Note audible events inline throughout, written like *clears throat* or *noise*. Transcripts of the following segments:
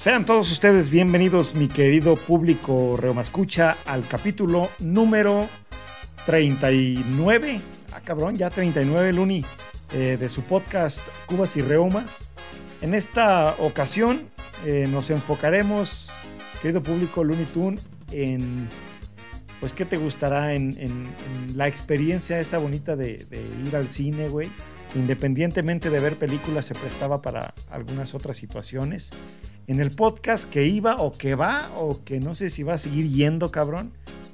Sean todos ustedes bienvenidos, mi querido público Reumascucha, al capítulo número 39. Ah, cabrón, ya 39, Luni, eh, de su podcast Cubas y Reumas. En esta ocasión eh, nos enfocaremos, querido público Looney Tune, en. Pues, ¿qué te gustará? En la experiencia esa bonita de, de ir al cine, güey. Independientemente de ver películas, se prestaba para algunas otras situaciones. En el podcast que iba o que va o que no sé si va a seguir yendo, cabrón,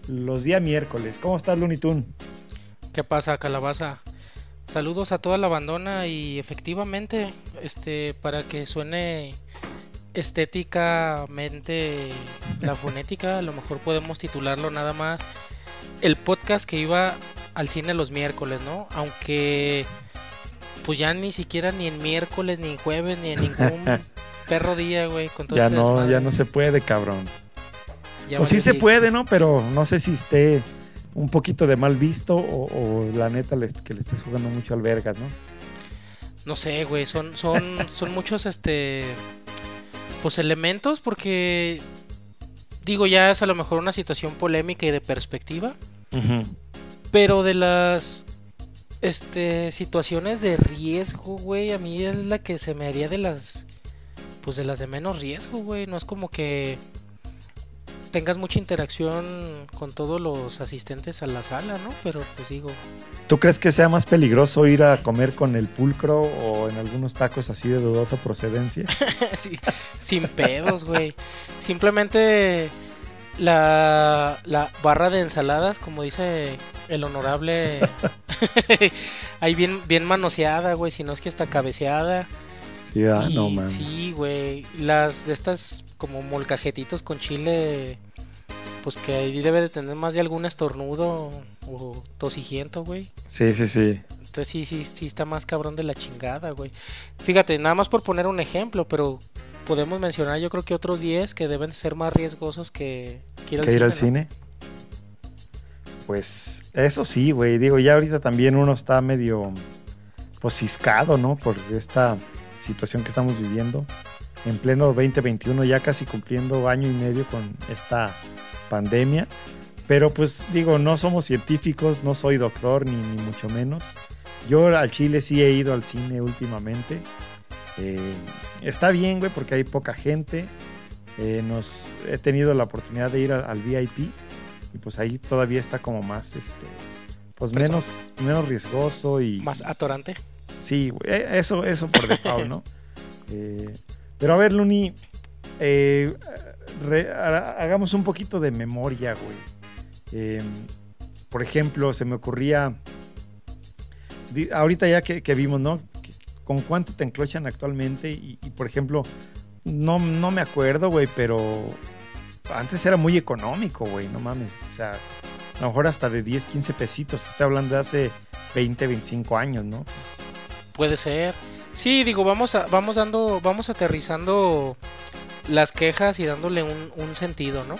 los días miércoles. ¿Cómo estás, Looney Tune? ¿Qué pasa, calabaza? Saludos a toda la bandona y efectivamente, este, para que suene estéticamente la *laughs* fonética, a lo mejor podemos titularlo nada más el podcast que iba al cine los miércoles, ¿no? Aunque pues ya ni siquiera ni en miércoles, ni en jueves, ni en ningún *laughs* perro día, güey, con todo Ya este no, desmadre. ya no se puede, cabrón. Ya O sí valió se puede, ¿no? Pero no sé si esté un poquito de mal visto o, o la neta que le estés jugando mucho al vergas, ¿no? No sé, güey, son, son, *laughs* son muchos, este, pues elementos porque, digo, ya es a lo mejor una situación polémica y de perspectiva, pero de las, este, situaciones de riesgo, güey, a mí es la que se me haría de las, pues de las de menos riesgo, güey, no es como que tengas mucha interacción con todos los asistentes a la sala, ¿no? Pero pues digo, ¿Tú crees que sea más peligroso ir a comer con el pulcro o en algunos tacos así de dudosa procedencia? *laughs* Sí, sin pedos, güey. Simplemente la, la barra de ensaladas, como dice el honorable, *laughs* *laughs* ahí bien, bien manoseada, güey, si no es que está cabeceada. Sí, ah, Y no, man. Sí, güey. Las de estas como molcajetitos con chile, pues que ahí debe de tener más de algún estornudo o tosigiento, güey. Sí, sí, sí. Entonces sí, sí, sí está más cabrón de la chingada, güey. Fíjate, nada más por poner un ejemplo, pero podemos mencionar yo creo que otros 10 que deben ser más riesgosos que, que ir al ¿Que ir al ¿no? cine? Pues eso sí, güey. Digo, ya ahorita también uno está medio pues ciscado, ¿no? Por esta situación que estamos viviendo. En pleno 2021, ya casi cumpliendo año y medio con esta pandemia. Pero pues digo, no somos científicos, no soy doctor, ni, ni mucho menos. Yo al Chile sí he ido al cine últimamente. Eh, está bien, güey, porque hay poca gente. Eh, nos he tenido la oportunidad de ir al, al VIP y pues ahí todavía está como más este pues menos menos riesgoso y Más atorante. Sí eh, eso eso por default no *laughs* Eh, pero a ver Luni eh, re- hagamos un poquito de memoria güey Eh, por ejemplo se me ocurría ahorita ya que, que vimos no con cuánto te enclochan actualmente y, y, por ejemplo no, no me acuerdo, güey, pero antes era muy económico, güey, no mames. O sea, a lo mejor hasta de 10, 15 pesitos. Estoy hablando de hace 20, 25 años, ¿no? Puede ser. Sí, digo, vamos a, vamos dando, vamos aterrizando las quejas y dándole un, un sentido, ¿no?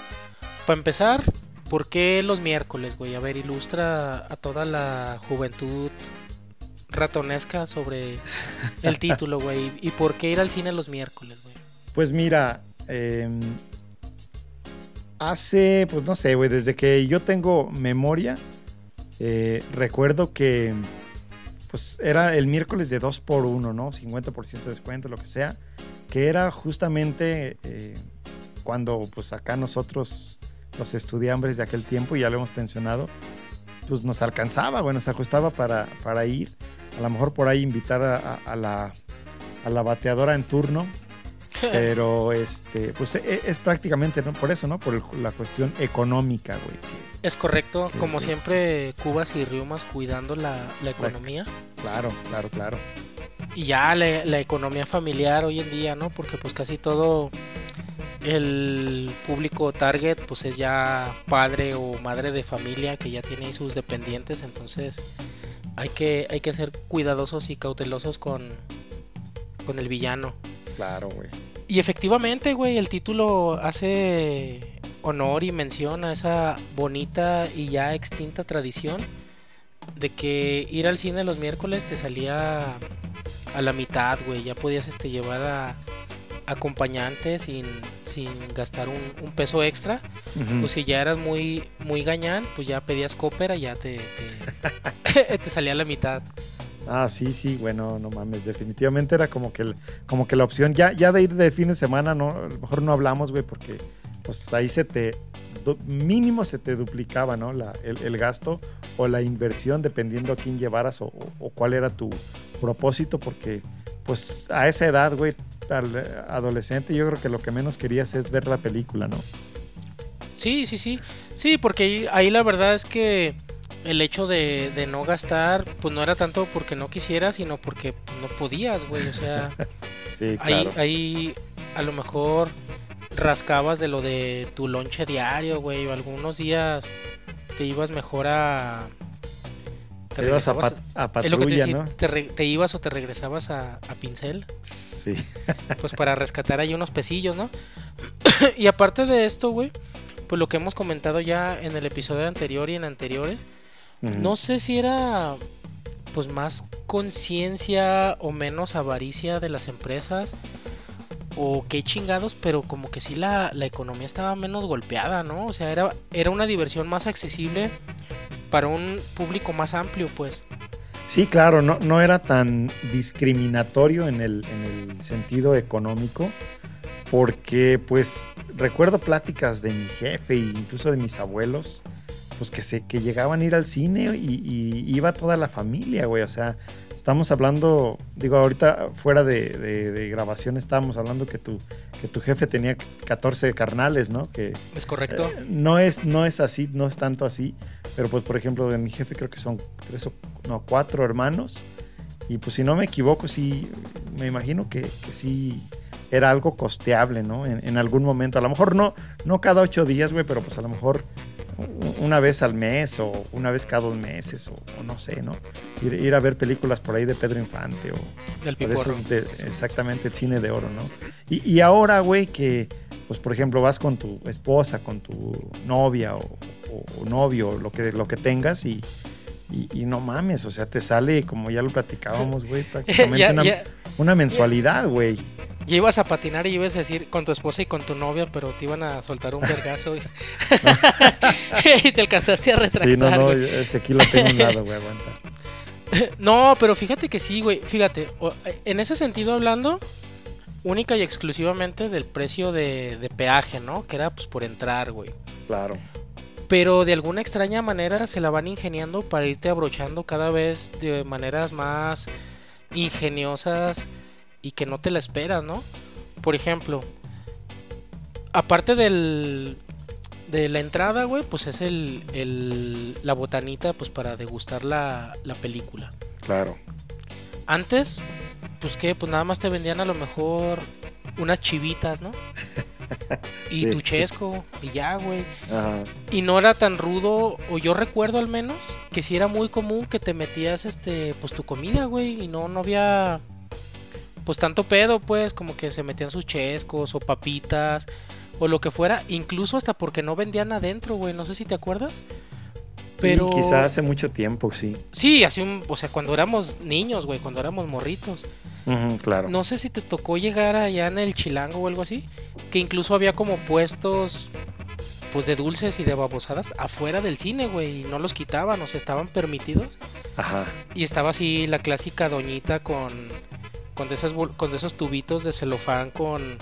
Para empezar, ¿por qué los miércoles, güey? A ver, ilustra a toda la juventud ratonesca sobre el *laughs* título, güey. ¿Y por qué ir al cine los miércoles, güey? Pues mira, eh, hace, pues no sé, güey, desde que yo tengo memoria, eh, recuerdo que pues era el miércoles de 2 por 1 ¿no? 50% de descuento, lo que sea, que era justamente eh, cuando pues acá nosotros, los estudiantes de aquel tiempo, ya lo hemos pensionado, pues nos alcanzaba, güey, nos ajustaba para, para ir, a lo mejor por ahí invitar a la, a la bateadora en turno, pero este, pues e- es, prácticamente ¿no? por eso, ¿no? Por el- la cuestión económica, güey. que- Es correcto, que- como que, siempre, Cubas y Riumas cuidando la, la economía. claro, claro, claro. y ya la, la economía familiar hoy en día, ¿no? Porque pues casi todo el público target pues es ya padre o madre de familia que ya tiene ahí sus dependientes, entonces hay que hay que ser cuidadosos y cautelosos con con el villano. Claro, güey. Y efectivamente, güey, el título hace honor y mención a esa bonita y ya extinta tradición de que ir al cine los miércoles te salía a la mitad, güey. Ya podías este, llevar a, acompañante sin, sin gastar un, peso extra. Pues si ya eras muy, muy gañán, pues ya pedías cópera y ya te, te, *laughs* te salía la mitad. Ah, sí, sí, bueno, no mames, definitivamente era como que, como que la opción, ya, ya de ir de fin de semana, no, a lo mejor no hablamos, güey, porque pues ahí se te, mínimo se te duplicaba, ¿no? El, gasto o la inversión, dependiendo a quién llevaras o, cuál era tu propósito, porque pues a esa edad, güey, al adolescente, yo creo que lo que menos querías es ver la película, ¿no? Sí, sí, sí, sí, porque ahí la verdad es que el hecho de, no gastar, pues no era tanto porque no quisieras, sino porque no podías, güey. O sea, *laughs* sí, claro. ahí, ahí a lo mejor rascabas de lo de tu lonche diario, güey. O algunos días te ibas mejor a. Te, ibas a, patrulla, ¿no? Te, ibas o te regresabas a, a pincel. Sí. *laughs* pues para rescatar ahí unos pesillos, ¿no? *coughs* y aparte de esto, güey, pues lo que hemos comentado ya en el episodio anterior y en anteriores, no sé si era pues más conciencia o menos avaricia de las empresas o qué chingados, pero como que sí la, economía estaba menos golpeada, ¿no? O sea, era, era una diversión más accesible para un público más amplio, pues. Sí, claro, no, no era tan discriminatorio en el, en el sentido económico, porque pues recuerdo pláticas de mi jefe e incluso de mis abuelos, pues que, se, que llegaban a ir al cine y, iba toda la familia, güey. O sea, estamos hablando, digo, ahorita fuera de, grabación estábamos hablando que tu, que tu jefe tenía 14 carnales, ¿no? Que, es correcto. Eh, no, es, no es así, no es tanto así. Pero pues, por ejemplo, de mi jefe creo que son tres o no, cuatro hermanos. Y pues si no me equivoco, sí, me imagino que, que sí era algo costeable, ¿no? En, en, algún momento. A lo mejor no, no cada ocho días, güey, pero pues a lo mejor una vez al mes o una vez cada dos meses o, no sé, ¿no? Ir, a ver películas por ahí de Pedro Infante o, Del de esos de, exactamente el cine de oro, ¿no? Y, y ahora, güey, que pues por ejemplo vas con tu esposa, con tu novia o, novio, lo que, lo que tengas y, y, no mames, o sea, te sale, como ya lo platicábamos, güey, *laughs* prácticamente una, una mensualidad, güey. Ya ibas a patinar y ibas a decir con tu esposa y con tu novia, pero te iban a soltar un vergazo *laughs* *laughs* y, te alcanzaste a retractar. Sí, no, no, es que aquí lo tengo un lado, güey, aguanta. *laughs* No, pero fíjate que sí, güey. Fíjate, en ese sentido hablando, única y exclusivamente del precio de, de peaje, ¿no? Que era pues por entrar, güey. Claro. Pero de alguna extraña manera se la van ingeniando para irte abrochando cada vez de maneras más ingeniosas y que no te la esperas, ¿no? Por ejemplo, aparte del de la entrada, güey, pues es el, el, la botanita pues para degustar la, la película. Claro. Antes, pues que, pues nada más te vendían a lo mejor unas chivitas, ¿no? *laughs* y tu chesco, y ya, güey. Y no era tan rudo, o yo recuerdo al menos, que sí era muy común que te metías, este, pues tu comida, güey, y no, no había pues tanto pedo, pues, como que se metían sus chescos o papitas o lo que fuera, incluso hasta porque no vendían adentro, güey, no sé si te acuerdas. Pero... quizás hace mucho tiempo, sí. Sí, hace un, o sea, cuando éramos niños, güey, cuando éramos morritos. claro. No sé si te tocó llegar allá en el Chilango o algo así, que incluso había como puestos pues de dulces y de babosadas afuera del cine, güey, y no los quitaban, o sea, estaban permitidos. Ajá. Y estaba así la clásica doñita con con, de esas, con esos tubitos de celofán con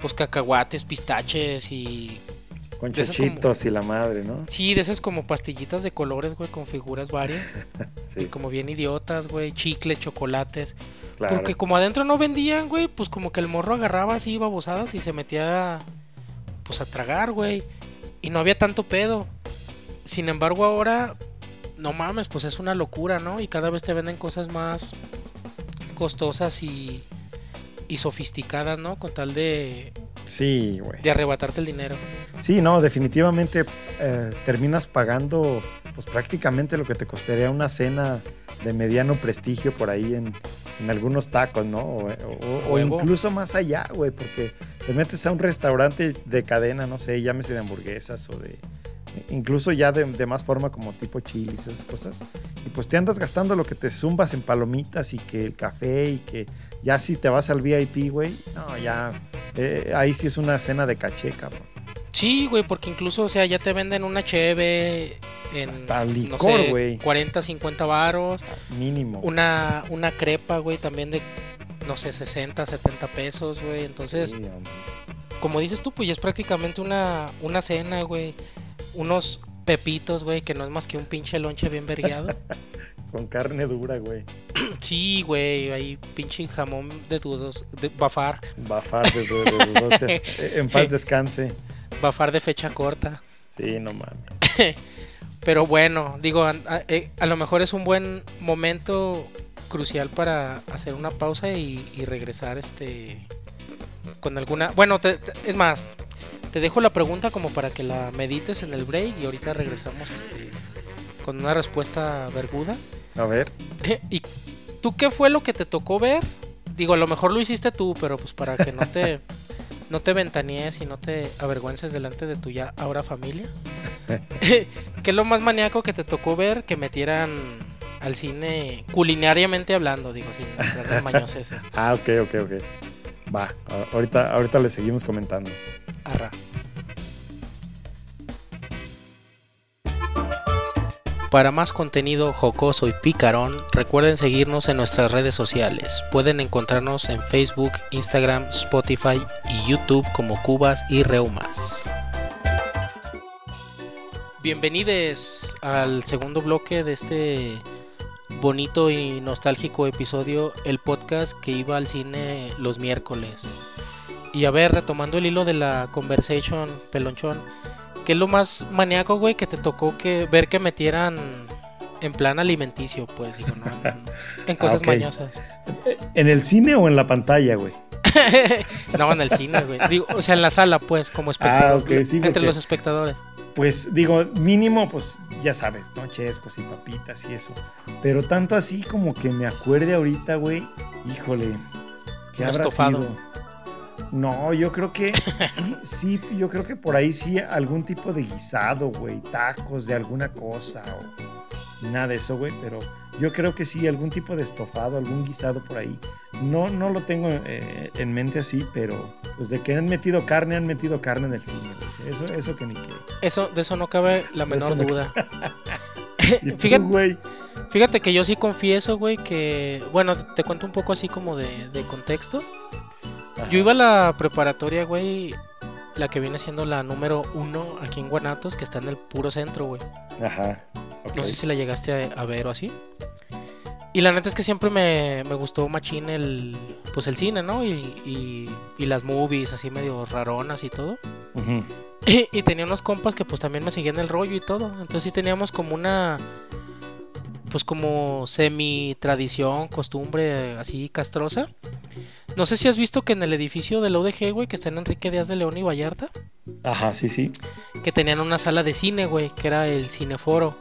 pues cacahuates, pistaches y... Con chichitos y la madre, ¿no? Sí, de esas como pastillitas de colores, güey, con figuras varias. *laughs* sí. Como bien idiotas, güey, chicles, chocolates. Claro. Porque como adentro no vendían, güey, pues como que el morro agarraba así babosadas y se metía pues a tragar, güey. Y no había tanto pedo. Sin embargo, ahora, no mames, pues es una locura, ¿no? Y cada vez te venden cosas más costosas y, y sofisticadas, ¿no? Con tal de... Sí, güey. De arrebatarte el dinero. Sí, no, definitivamente eh, terminas pagando pues prácticamente lo que te costaría una cena de mediano prestigio por ahí en, en algunos tacos, ¿no? O, o incluso más allá, güey, porque te metes a un restaurante de cadena, no sé, llámese de hamburguesas o de, incluso ya de, más forma como tipo chilis, esas cosas. Y pues te andas gastando lo que te zumbas en palomitas y que el café y que ya si te vas al VIP, güey, no, ya Eh, ahí sí es una cena de caché, cabrón. Sí, güey, porque incluso, o sea, ya te venden una cheve en Hasta no licor, sé, güey. 40, 50 varos, Mínimo. una una crepa, güey, también de no sé, 60, 70 pesos, güey. Entonces, Sí, no como dices tú, pues ya es prácticamente una una cena, güey. Unos pepitos, güey, que no es más que un pinche lonche bien vergueado. *laughs* Con carne dura, güey. *clears throat* sí, güey, ahí pinche jamón de dudos, de bafar, Bafar los 12. Eh, *laughs* En paz descanse. bafar de fecha corta. Sí, no mames. *laughs* Pero bueno, digo, a, a- eh, a lo mejor es un buen momento crucial para hacer una pausa y, y regresar este con alguna... Bueno, te- te- es más, te dejo la pregunta como para que la medites en el break y ahorita regresamos este, con una respuesta verguda. A ver. *laughs* ¿Y tú qué fue lo que te tocó ver? Digo, a lo mejor lo hiciste tú, pero pues para que no te, *laughs* no te ventanees y no te avergüences delante de tu ya ahora familia. *laughs* ¿Qué es lo más maníaco que te tocó ver que metieran al cine culinariamente hablando? Digo, sin mañoseces. Ah, ok, ok, ok. Va, ahorita, ahorita le seguimos comentando. Para más contenido jocoso y picarón, recuerden seguirnos en nuestras redes sociales. Pueden encontrarnos en Facebook, Instagram, Spotify y YouTube como Cubas y Reumas. Bienvenidos al segundo bloque de este bonito y nostálgico episodio, el podcast que iba al cine los miércoles. Y a ver, retomando el hilo de la conversation, pelonchón, ¿qué es lo más maníaco, güey, que te tocó que ver que metieran en plan alimenticio, pues, digo, no, *laughs* en, cosas ok. mañosas? ¿En el cine o en la pantalla, güey? *laughs* no, en el cine, güey. Digo, o sea, en la sala, pues, como espectador, Ah, ok, sí, entre los espectadores. Pues digo, mínimo, pues ya sabes, ¿no? Chescos y papitas y eso. Pero tanto así como que me acuerde ahorita, güey. Híjole, ¿qué Un habrá estofado. sido? No, yo creo que sí, sí, yo creo que por ahí sí algún tipo de guisado, güey. Tacos de alguna cosa o nada de eso, güey. Pero yo creo que sí, algún tipo de estofado, algún guisado por ahí. No, no lo tengo eh, en mente así, pero pues de que han metido carne, han metido carne en el cine, güey. Eso, eso que ni qué. Eso, de eso no cabe la menor no duda. *laughs* ¿Y tú, Fíjate, güey? fíjate que yo sí confieso, güey, que... Bueno, te cuento un poco así como de, de contexto. Yo iba a la preparatoria, güey, la que viene siendo la número uno aquí en Guanatos, que está en el puro centro, güey. Ajá. ok. No sé si la llegaste a, a ver o así. Y la neta es que siempre me, me gustó machín el, pues el cine, ¿no? Y, y, y las movies así medio raronas y todo. Ujú. Y, *laughs* y tenía unos compas que pues también me seguían el rollo y todo. Entonces sí teníamos como una, pues como semi tradición, costumbre así castrosa. No sé si has visto que en el edificio del ODG, güey, que está en Enrique Díaz de León y Vallarta, Ajá, sí, sí. que tenían una sala de cine, güey, que era el Cineforo.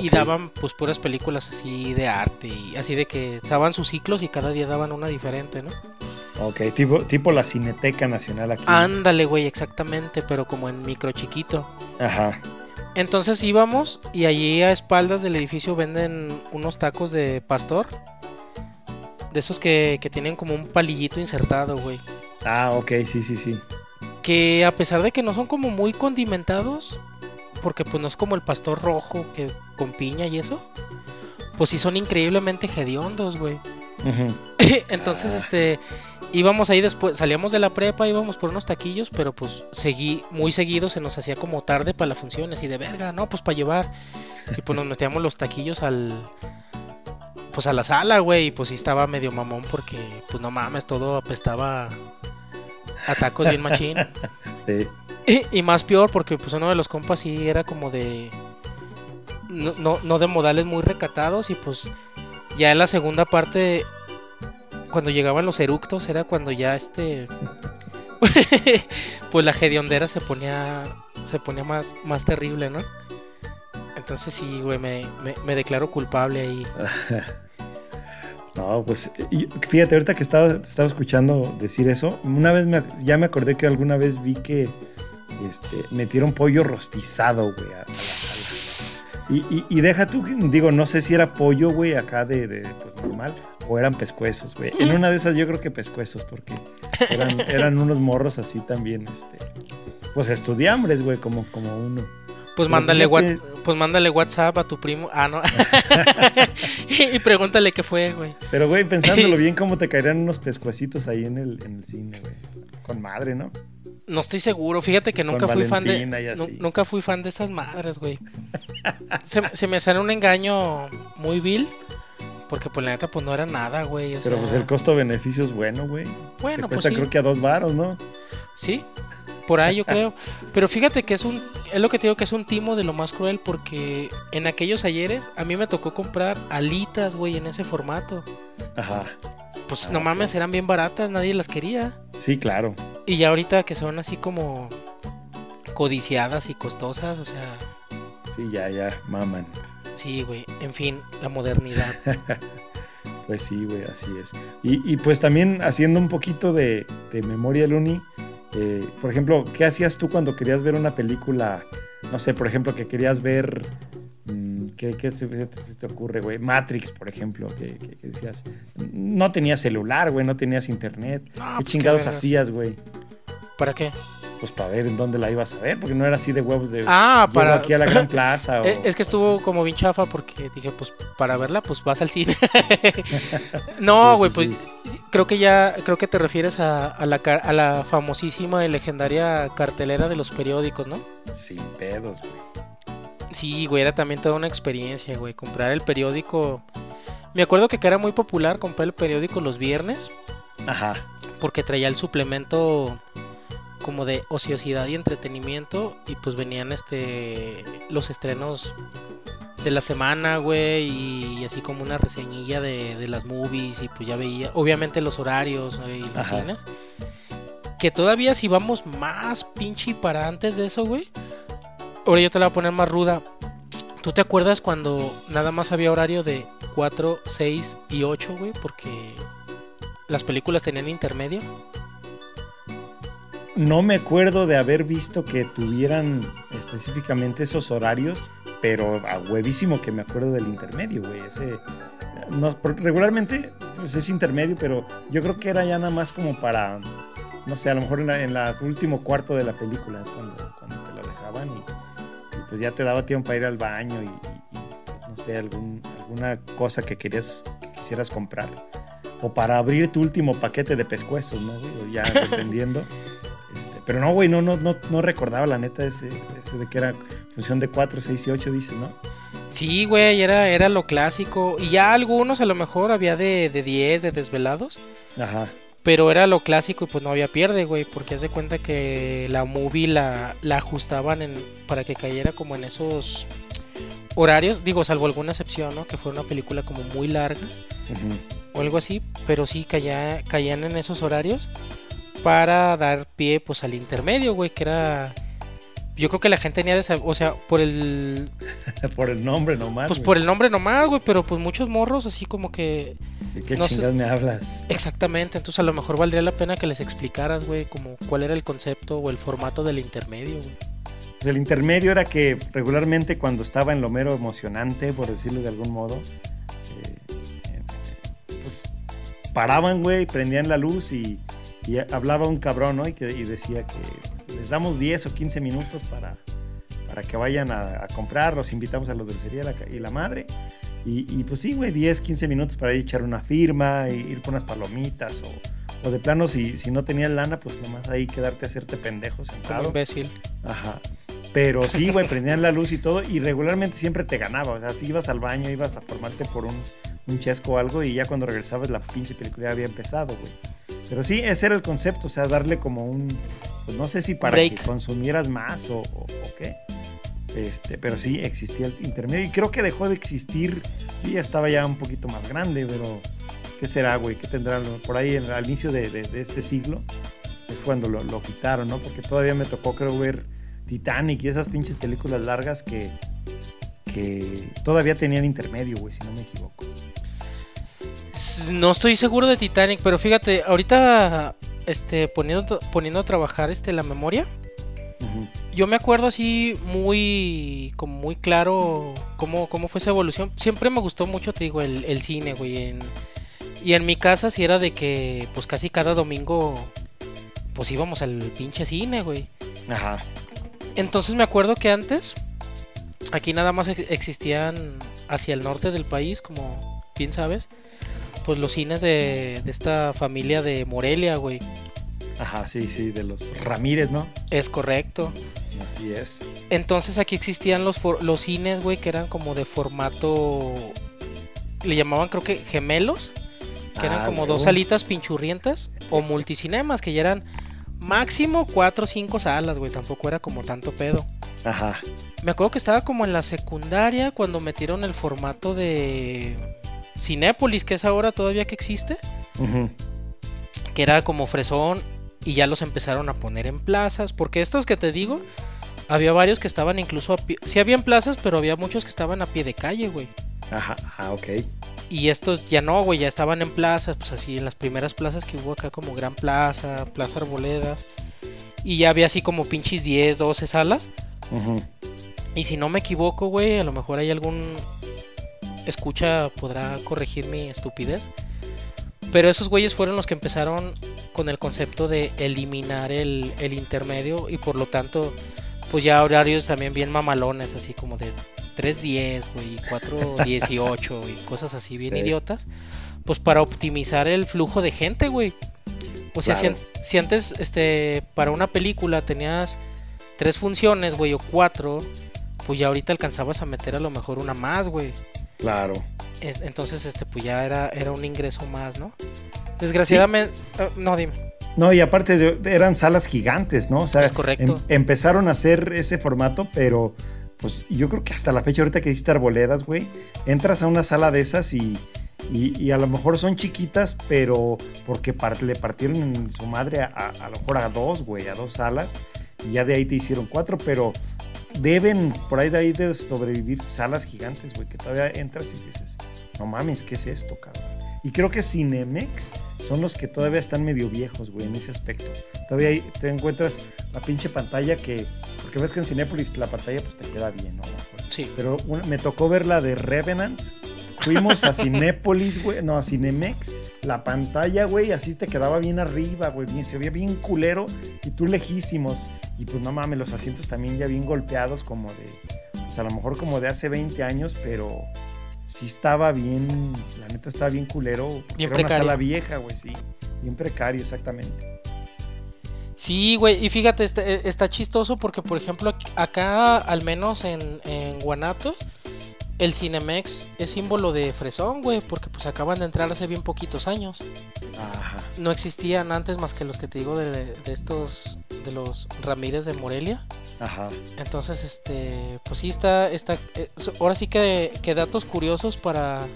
Y daban pues puras películas así de arte y así de que daban sus ciclos y cada día daban una diferente, ¿no? Ok, tipo, tipo la Cineteca Nacional aquí. Ándale, güey, exactamente, pero como en micro chiquito. Ajá. Entonces íbamos y allí a espaldas del edificio venden unos tacos de pastor. De esos que, que tienen como un palillito insertado, güey. Ah, ok, sí, sí, sí. Que a pesar de que no son como muy condimentados, porque pues no es como el pastor rojo que con piña y eso, pues sí son increíblemente hediondos, güey. *laughs* Entonces, Ah. este, íbamos ahí después, salíamos de la prepa, íbamos por unos taquillos, pero pues seguí, muy seguido se nos hacía como tarde para la función, así de verga, no, pues para llevar. Y pues nos metíamos los taquillos al, pues a la sala, güey, y pues sí estaba medio mamón porque, pues no mames, todo apestaba a tacos bien machín. *laughs* Sí. Y, y más peor porque pues uno de los compas sí era como de... No, no, no de modales muy recatados y pues ya en la segunda parte, cuando llegaban los eructos, era cuando ya este... *laughs* pues la hediondera se ponía, se ponía más, más terrible, ¿no? Entonces sí, güey, me, me, declaro culpable ahí. *laughs* No, pues fíjate, ahorita que estaba, estaba escuchando decir eso, una vez me, ya me acordé que alguna vez vi que este, metieron pollo rostizado, güey, a. Y, y, y deja tú, digo, no sé si era pollo, güey, acá de, de, pues normal, o eran pescuezos, güey. En una de esas yo creo que pescuezos, porque eran, *laughs* eran unos morros así también, este, pues estudiambres, güey, como, como uno. Pues mándale, pues mándale WhatsApp a tu primo. Ah, no. *laughs* y, pregúntale qué fue, güey. Pero, güey, pensándolo *laughs* bien, ¿cómo te caerían unos pescuecitos ahí en el, en el cine, güey? Con madre, ¿no? No estoy seguro. Fíjate que nunca fui fan de. Nunca fui fan de esas madres, güey. se, me sale un engaño muy vil. Porque pues la neta pues no era nada, güey. Pero pues el costo-beneficio es bueno, güey. Bueno, Te pues cuesta creo que a dos varos, ¿no? Sí, por ahí yo *laughs* creo. Pero fíjate que es un, es lo que te digo que es un timo de lo más cruel porque en aquellos ayeres a mí me tocó comprar alitas, güey, en ese formato. Ajá. Pues ah, no mames, eran bien baratas, nadie las quería. Sí, claro. Y ya ahorita que son así como codiciadas y costosas, o sea. Sí, ya, ya, maman. Sí, güey, en fin, la modernidad. *laughs* pues sí, güey, así es. Y, pues también haciendo un poquito de, de memoria, Luni, eh, por ejemplo, ¿qué hacías tú cuando querías ver una película? No sé, por ejemplo, que querías ver ¿Qué, se, te ocurre, güey? Matrix, por ejemplo, que, decías. No tenías celular, güey, no tenías internet. ¿Qué pues, chingados hacías, güey? ¿Para qué? Pues para ver en dónde la ibas a ver, porque no era así de huevos de. Ah, para. aquí a la gran plaza. *laughs* es que estuvo como bien chafa porque dije, pues para verla, pues vas al cine. *laughs* no, güey, pues creo que ya. Creo que te refieres a, la, a la famosísima y legendaria cartelera de los periódicos, ¿no? Sin pedos, güey. Sí, güey, era también toda una experiencia, güey. Comprar el periódico. Me acuerdo que era muy popular comprar el periódico los viernes. Ajá. Porque traía el suplemento como de ociosidad y entretenimiento. Y pues venían este los estrenos de la semana, güey. Y así como una reseñilla de, las movies. Y pues ya veía, obviamente, los horarios y las cines. Que todavía si vamos más pinche para antes de eso, güey Ahora yo te la voy a poner más ruda. ¿Tú te acuerdas cuando nada más había horario de 4, 6 y 8, güey? Porque las películas tenían intermedio. No me acuerdo de haber visto que tuvieran específicamente esos horarios, pero a huevísimo que me acuerdo del intermedio, güey. Ese, no, regularmente pues es intermedio, pero yo creo que era ya nada más como para, no sé, a lo mejor en el último cuarto de la película es cuando, cuando te lo dejaban y pues ya te daba tiempo para ir al baño y, no sé, algún, alguna cosa que querías, que quisieras comprar. O para abrir tu último paquete de pescuezos, ¿no? ya *laughs* dependiendo. Este, pero no, güey, no, no, no, no recordaba la neta ese, ese de que era función de 4, 6 y 8, dices, ¿no? Sí, güey, era, era lo clásico. Y ya algunos a lo mejor había de, de 10, de desvelados. Ajá. Pero era lo clásico y pues no había pierde, güey, porque hace cuenta que la movie la, ajustaban en, para que cayera como en esos horarios, digo, salvo alguna excepción, ¿no? Que fue una película como muy larga o algo así, pero sí caía, caían en esos horarios para dar pie pues al intermedio, güey, que era yo creo que la gente tenía de o sea, por el *laughs* por el nombre nomás. Pues por el nombre nomás, güey, pero pues muchos morros así como que ¿De qué chingas me hablas? Exactamente, entonces a lo mejor valdría la pena que les explicaras, güey, como cuál era el concepto o el formato del intermedio, güey. Pues el intermedio era que regularmente cuando estaba en lo mero emocionante, por decirlo de algún modo, eh, eh, pues paraban, güey, prendían la luz y, hablaba un cabrón, ¿no? Y, que, y decía que les damos 10 o 15 minutos para, para que vayan a, comprar, los invitamos a la dulcería y la madre. Y, pues sí, güey, 10, 15 minutos para ir echar una firma, ir por unas palomitas o, o de plano si, si no tenías lana, pues nomás ahí quedarte a hacerte pendejo sentado. Como imbécil. Ajá. Pero sí, güey, prendían la luz y todo y regularmente siempre te ganaba. O sea, si ibas al baño, ibas a formarte por un, un chesco o algo y ya cuando regresabas la pinche película ya había empezado, güey. Pero sí, ese era el concepto, o sea, darle como un, pues no sé si para que consumieras más o, qué. Este, pero sí existía el intermedio y creo que dejó de existir y ya estaba ya un poquito más grande, pero ¿qué será, güey? ¿Qué tendrán por ahí al inicio de, este siglo? Es cuando lo, quitaron, ¿no? Porque todavía me tocó, creo, ver Titanic y esas pinches películas largas que, que todavía tenían intermedio, güey, si no me equivoco. No estoy seguro de Titanic, pero fíjate, ahorita este poniendo poniendo a trabajar este la memoria. Yo me acuerdo así muy como muy claro cómo, cómo fue esa evolución. Siempre me gustó mucho, te digo, el, cine, güey. y en mi casa sí era de que pues casi cada domingo pues íbamos al pinche cine, güey. Ajá. Entonces me acuerdo que antes, aquí nada más existían hacia el norte del país, como bien sabes, pues los cines de, de esta familia de Morelia, güey. Ajá, sí, sí, de los Ramírez, ¿no? Es correcto. Así es. Entonces aquí existían los, los cines, güey, que eran como de formato... Le llamaban creo que gemelos, que eran Ah, como dos salitas pinchurrientas, o *laughs* multicinemas, que ya eran máximo cuatro o cinco salas, güey, tampoco era como tanto pedo. Ajá. Me acuerdo que estaba como en la secundaria cuando metieron el formato de Cinépolis, que es ahora todavía que existe, que era como fresón y ya los empezaron a poner en plazas, porque estos que te digo, había varios que estaban incluso a pie, sí había en plazas, pero había muchos que estaban a pie de calle, güey. Ajá, ah, ok. Y estos ya no, güey, ya estaban en plazas, pues así en las primeras plazas que hubo acá como Gran Plaza, Plaza Arboledas. Y ya había así como pinches 10, 12 salas. Y si no me equivoco, güey, a lo mejor hay algún escucha podrá corregir mi estupidez. Pero esos güeyes fueron los que empezaron con el concepto de eliminar el, el intermedio y por lo tanto, pues ya horarios también bien mamalones, así como de 3.10, güey, y 4.18 y cosas así bien Sí. idiotas. Pues para optimizar el flujo de gente, güey. O sea, si Claro. si antes, este, para una película tenías tres funciones, güey, o cuatro, pues ya ahorita alcanzabas a meter a lo mejor una más, güey. Claro. Es- Entonces, este, pues ya era, era un ingreso más, ¿no? Desgraciadamente, eh, no, dime. No, y aparte de- eran salas gigantes, ¿no? O sea, Es correcto. em- empezaron a hacer ese formato, pero pues yo creo que hasta la fecha ahorita que dijiste arboledas, güey, entras a una sala de esas y, y, y a lo mejor son chiquitas, pero porque par- le partieron en su madre a, a- a lo mejor a dos, güey, a dos salas, y ya de ahí te hicieron cuatro, pero deben por ahí de ahí de sobrevivir salas gigantes, güey, que todavía entras y dices, no mames, ¿qué es esto, cabrón? Y creo que Cinemex son los que todavía están medio viejos, güey, en ese aspecto. Todavía ahí te encuentras la pinche pantalla que, porque ves que en Cinépolis la pantalla pues te queda bien, ¿no? Sí. Pero una- me tocó ver la de Revenant. Fuimos a Cinépolis, güey, no, a Cinemex. La pantalla, güey, así te quedaba bien arriba, güey, bien, se veía bien culero y tú lejísimos. Y pues no mames, los asientos también ya bien golpeados, como de, pues a lo mejor como de hace 20 años, pero sí estaba bien, la neta estaba bien culero. Bien era una precario. sala vieja, güey, sí. Bien precario, exactamente. Sí, güey, y fíjate, está, eh, está chistoso porque, por ejemplo, ac- acá, al menos en, en Guanatos, el Cinemex es símbolo de fresón, güey, porque pues acaban de entrar hace bien poquitos años. Ajá. No existían antes más que los que te digo de, de estos, de los Ramírez de Morelia. Ajá. Entonces, este, pues sí está, está, eh, ahora sí que, que datos curiosos para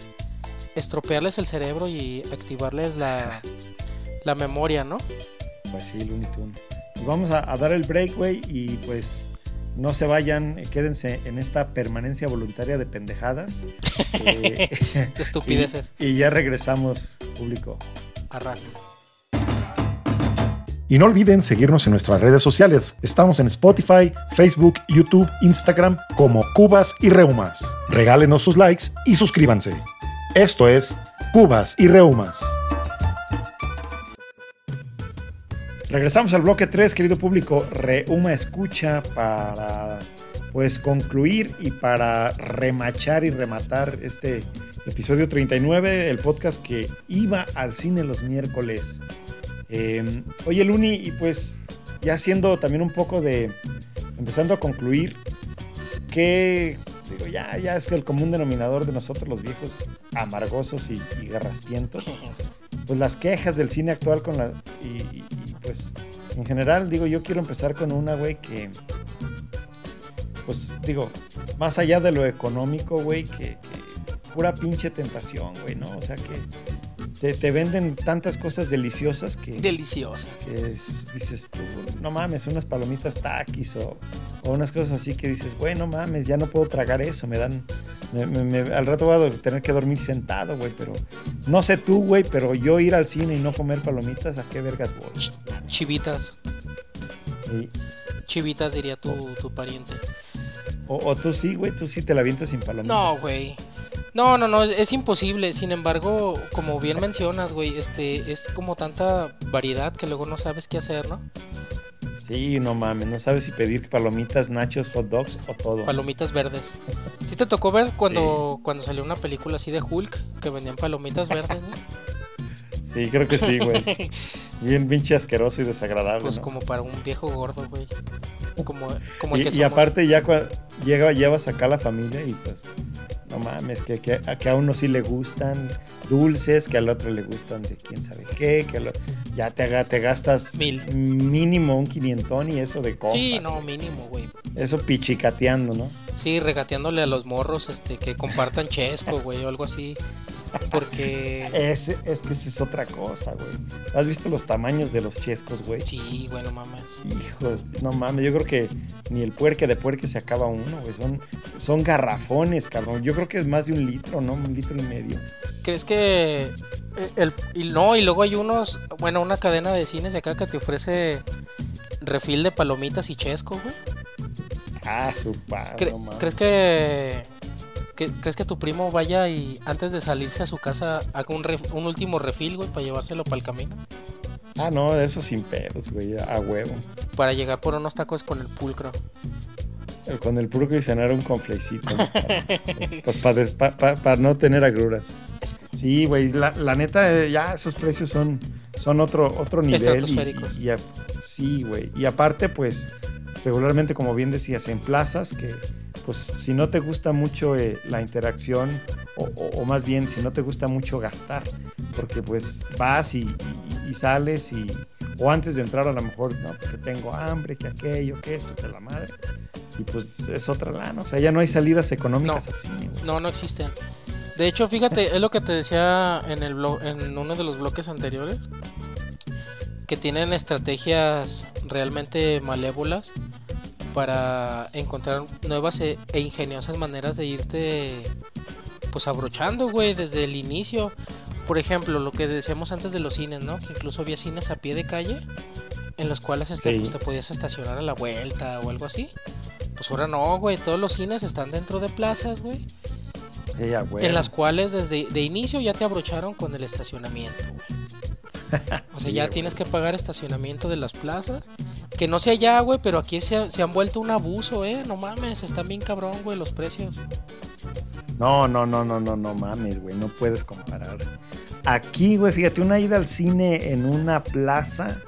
estropearles el cerebro y activarles la, la memoria, ¿no? Pues sí, Looney Tunes. Pues vamos a, a dar el break, güey, y pues no se vayan, quédense en esta permanencia voluntaria de pendejadas. *laughs* Eh, De estupideces. y, y ya regresamos, público. Arran. Y no olviden seguirnos en nuestras redes sociales. Estamos en Spotify, Facebook, YouTube, Instagram como Cubas y Reumas. Regálenos sus likes y suscríbanse. Esto es Cubas y Reumas. Regresamos al bloque 3, querido público. Reuma escucha para pues concluir y para remachar y rematar este episodio 39, el podcast que iba al cine los miércoles. Eh, oye, Luni, y pues ya haciendo también un poco de. empezando a concluir, que. Digo, ya, ya es que el común denominador de nosotros, los viejos amargosos y, y garraspientos, *laughs* pues las quejas del cine actual con la. Y, pues en general, digo, yo quiero empezar con una, güey, que. Pues digo, más allá de lo económico, güey, que, que pura pinche tentación, güey, ¿no? O sea que te, te venden tantas cosas deliciosas que, Deliciosa. que es- dices tú, no mames, unas palomitas taquis o, o unas cosas así que dices, güey, no mames, ya no puedo tragar eso, me dan, me- me- me- al rato voy a tener que dormir sentado, güey, pero no sé tú, güey, pero yo ir al cine y no comer palomitas, ¿a qué vergas voy? Chivitas. Y- Chivitas diría tu, tu pariente. o, o tú sí, güey, tú sí te la avientas sin palomitas. No, güey. No, no, no, es, es imposible. Sin embargo, como bien mencionas, güey, este, es como tanta variedad que luego no sabes qué hacer, ¿no? Sí, no mames, no sabes si pedir palomitas, nachos, hot dogs o todo. Palomitas verdes. ¿Sí te tocó ver cuando, cuando salió una película así de Hulk que vendían palomitas verdes, ¿no? *laughs* Sí, creo que sí, güey. *laughs* Bien pinche asqueroso y desagradable. Pues ¿no? como para un viejo gordo, güey. Como, como el Y, que y aparte ya llega, llevas acá a la familia y pues no mames, que, que, a, que a uno sí le gustan dulces, que al otro le gustan de quién sabe qué, que al o- ya te, te gastas Mil. mínimo un quinientón y eso de compra. Sí, no, mínimo, güey. Eso pichicateando, ¿no? Sí, regateándole a los morros este que compartan chesco, güey, o algo así. Porque Es, es que esa es otra cosa, güey. ¿Has visto los tamaños de los chescos, güey? sí, güey, no mames. Hijo, no mames, yo creo que ni el puerque de puerque se acaba uno, güey. Son, son garrafones, cabrón. Yo creo que es más de un litro, ¿no? Un litro y medio. ¿Crees que eh, el y no, y luego hay unos, bueno, una cadena de cines de acá que te ofrece refil de palomitas y chesco, güey? Ah, su padre, Cre- no mames. ¿Crees que, crees que tu primo vaya y antes de salirse a su casa haga un, ref- un último refil, güey, para llevárselo para el camino? Ah, no, de eso sin pedos, güey. A huevo. Para llegar por unos tacos con el pulcro. Con el puro y cenar un conflecito. *laughs* pues para no tener agruras. Sí, güey. La, la neta, eh, ya esos precios son, son otro, otro nivel. Y, y a- sí, güey. Y aparte, pues, regularmente, como bien decías, en plazas que, pues, si no te gusta mucho eh, la interacción, o, o- o más bien, si no te gusta mucho gastar, porque pues vas y, y- y sales y... O antes de entrar a lo mejor, no, porque tengo hambre, que aquello, que esto, que la madre. Y pues es otra lana. O sea, ya no hay salidas económicas No. al cine. No, no existen. De hecho, fíjate, es lo que te decía en el en uno de los bloques anteriores, que tienen estrategias realmente malévolas para encontrar nuevas e, e ingeniosas maneras de irte pues abrochando, güey, desde el inicio. Por ejemplo, lo que decíamos antes de los cines, ¿no? Que incluso había cines a pie de calle en los cuales Sí. pues, te podías estacionar a la vuelta o algo así. Pues ahora no, güey, todos los cines están dentro de plazas, güey. Sí. En las cuales desde de inicio ya te abrocharon con el estacionamiento, güey. O sea, Sí, ya tienes que pagar estacionamiento de las plazas. Que no sea ya, güey, pero aquí se, se han vuelto un abuso, eh. No mames, están bien cabrón, güey, los precios. No, no, no, no, no, no mames, güey. No puedes comparar. Aquí, güey, fíjate, una ida al cine en una plaza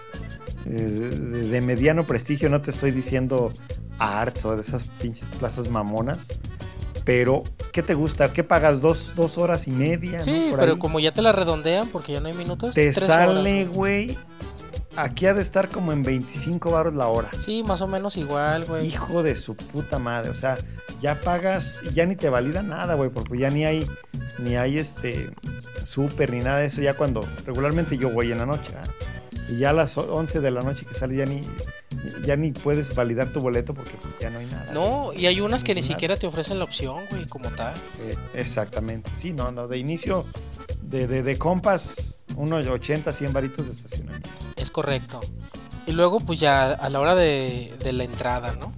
eh, de mediano prestigio, no te estoy diciendo arts o de esas pinches plazas mamonas. Pero, ¿qué te gusta? ¿Qué pagas? ¿Dos, dos horas y media? Sí, ¿no? Pero ahí. como ya te la redondean porque ya no hay minutos. Te sale, güey. Aquí ha de estar como en 25 baros la hora. Sí, más o menos igual, güey. Hijo de su puta madre. O sea, ya pagas y ya ni te valida nada, güey. Porque ya ni hay, ni hay este súper ni nada de eso. Ya cuando regularmente yo voy en la noche. ¿ah? Y ya a las 11 de la noche que sale ya ni, ya ni puedes validar tu boleto porque pues, ya no hay nada. No, y hay unas que ni Nada. siquiera te ofrecen la opción, güey, como tal. Eh, exactamente. Sí, no, no. De inicio, de, de, de compas, unos 80, 100 varitos de estacionamiento. Es correcto. Y luego, pues ya a la hora de, de la entrada, ¿no?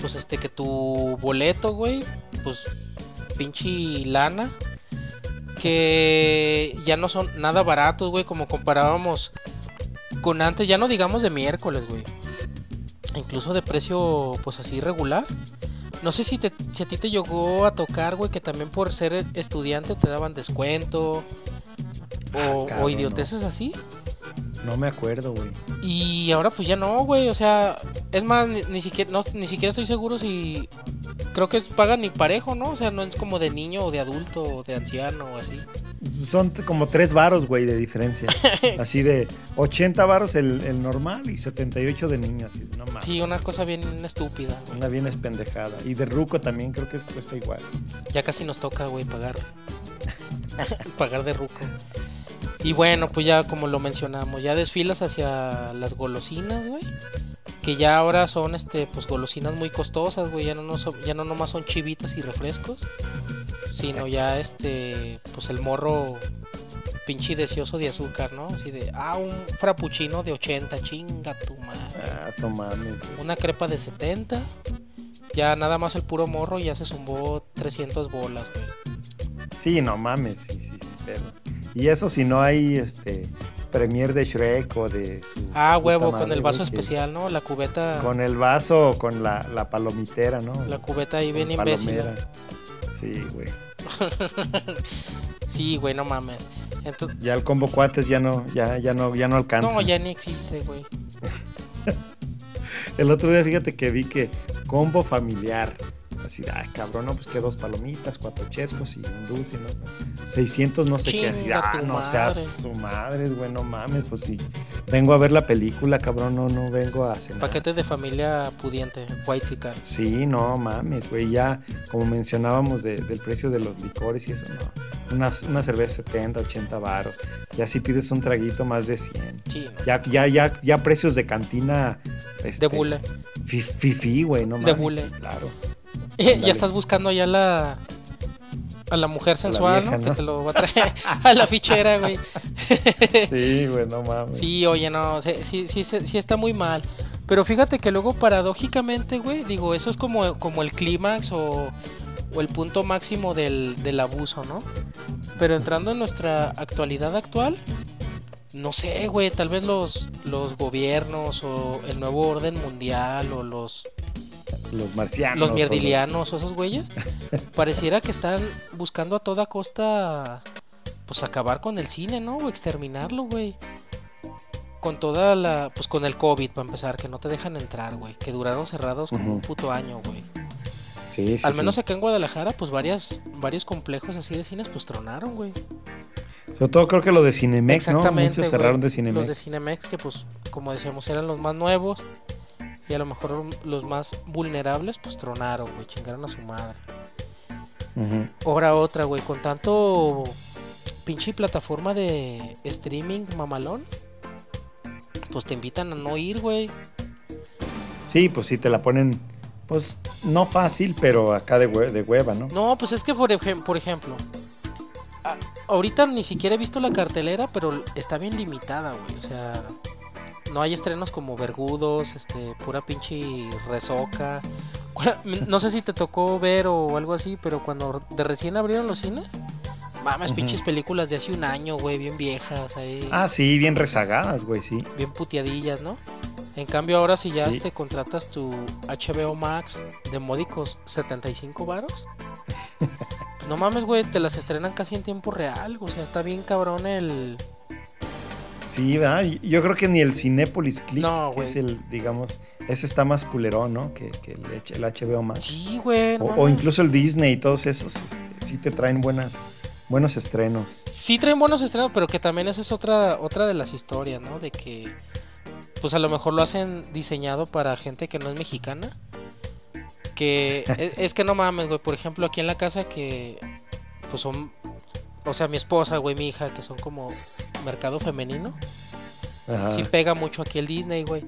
Pues este, que tu boleto, güey, pues pinche lana. Que ya no son nada baratos, güey, como comparábamos con antes, ya no digamos de miércoles, güey. Incluso de precio, pues así regular. No sé si, te, si a ti te llegó a tocar, güey, que también por ser estudiante te daban descuento. Ah, O, o idioteces así. No me acuerdo, güey. Y ahora pues ya no, güey, o sea, es más, ni, ni siquiera, no, ni siquiera estoy seguro si, creo que es- pagan ni parejo, ¿no? O sea, no es como de niño o de adulto o de anciano o así. Son como tres varos, güey, de diferencia. *laughs* Así de 80 varos el, el normal y 78 de niño, así. No mames. Sí, una cosa bien estúpida, güey. Una bien espendejada. Y de Ruco también creo que es, cuesta igual. Ya casi nos toca, güey, pagar. *laughs* pagar de ruco. Y bueno, pues ya como lo mencionamos, ya desfilas hacia las golosinas, güey. Que ya ahora son, este, pues golosinas muy costosas, güey. Ya no, no son- ya no nomás son chivitas y refrescos. Sino ya, este, pues el morro pinche deseoso de azúcar, ¿no? Así de, ah, un frappuccino de 80, chinga tu madre. Ah, son mames, güey. Una crepa de 70. Ya nada más el puro morro ya se zumbó 300 bolas, güey. Sí, no mames, sí, sí, sí, pedos. Y eso si no hay este premier de Shrek o de su Ah, huevo, madre, con el vaso güey, especial, ¿no? La cubeta. Con el vaso o con la, la palomitera, ¿no? La cubeta ahí bien imbécil. Sí, güey. *laughs* Sí, güey, no mames. Entonces, Ya el combo cuates ya no, ya, ya no, ya no alcanza. no, ya ni existe, güey. *laughs* El otro día fíjate que vi que combo familiar. Así, ay, cabrón, no, pues que dos palomitas, cuatro chescos y un dulce, ¿no? 600 no sé qué, así, ah, no madre. seas su madre, güey, no mames, pues sí. Vengo a ver la película, cabrón, no, no vengo a cenar. Paquetes de familia pudiente, white sicar. Sí, no mames, güey, ya como mencionábamos de- del precio de los licores y eso, no. Una, una cerveza 70, 80 varos. Ya si pides un traguito más de 100. Sí. Ya, ya, ya, ya precios de cantina. este, De bule. fi- Fifi, güey, no De mames. bule. sí, claro. *laughs* ya estás buscando ya la. A la mujer sensual, vieja, ¿no? Que te lo va a traer *laughs* a la fichera, güey. *laughs* Sí, güey, no mames. Sí, oye, no, sí, sí, sí está muy mal. Pero fíjate que luego paradójicamente, güey, digo, eso es como, como el clímax o, o el punto máximo del, del abuso, ¿no? Pero entrando en nuestra actualidad actual, no sé, güey, tal vez los, los gobiernos o el nuevo orden mundial o los, Los marcianos. los mierdilianos o esos güeyes, *laughs* pareciera que están buscando a toda costa, pues acabar con el cine, ¿no? O exterminarlo, güey. Con toda la, pues con el COVID, para empezar, que no te dejan entrar, güey. Que duraron cerrados como un puto año, güey. Sí, sí, Al sí. menos acá en Guadalajara, pues varias, varios complejos así de cines, pues tronaron, güey. Sobre todo creo que lo de Cinemex, ¿no? Exactamente, Muchos güey. cerraron de Cinemex. Los de Cinemex, que pues, como decíamos, eran los más nuevos. Y a lo mejor los más vulnerables, pues tronaron, güey. Chingaron a su madre. Ahora otra, güey, con tanto pinche plataforma de streaming mamalón, pues te invitan a no ir, güey. Sí, pues sí, te la ponen, pues no fácil, pero acá de, hue- de hueva, ¿no? No, pues es que por, ejem- por ejemplo, ahorita ni siquiera he visto la cartelera, pero está bien limitada, güey. O sea, no hay estrenos como Vergudos, este, pura pinche resoca. No sé si te tocó ver o algo así, pero cuando de recién abrieron los cines, mames, pinches películas de hace un año, güey, bien viejas ahí. Ah, sí, bien rezagadas, güey, sí. bien puteadillas, ¿no? En cambio ahora si ya Sí. te contratas tu HBO Max de módicos 75 varos, pues *laughs* no mames, güey, te las estrenan casi en tiempo real, o sea, está bien cabrón el Sí, ¿verdad? Yo creo que ni el Cinépolis Click, No, que es el, digamos, ese está más culerón, ¿no? Que, que el, H- el HBO Max. Sí, güey, no o, incluso el Disney y todos esos, este, sí te traen buenas, buenos estrenos. Sí traen buenos estrenos, pero que también esa es otra otra de las historias, ¿no? De que pues a lo mejor lo hacen diseñado para gente que no es mexicana. Que es, *laughs* es que no mames, güey, por ejemplo, aquí en la casa que pues son o sea, mi esposa, güey, mi hija, que son como mercado femenino. Ajá. Sí pega mucho aquí el Disney, güey.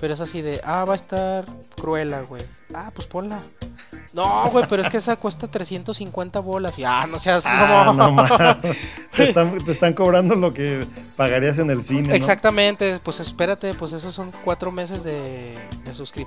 Pero es así de, ah, va a estar Cruella, güey. Ah, pues ponla. No, güey, pero es que esa cuesta 350 bolas. Y, ah, no seas Ah, no mames. *laughs* te, están, te están cobrando lo que pagarías en el cine, ¿no? Exactamente, pues espérate, pues esos son cuatro meses de, de suscripción.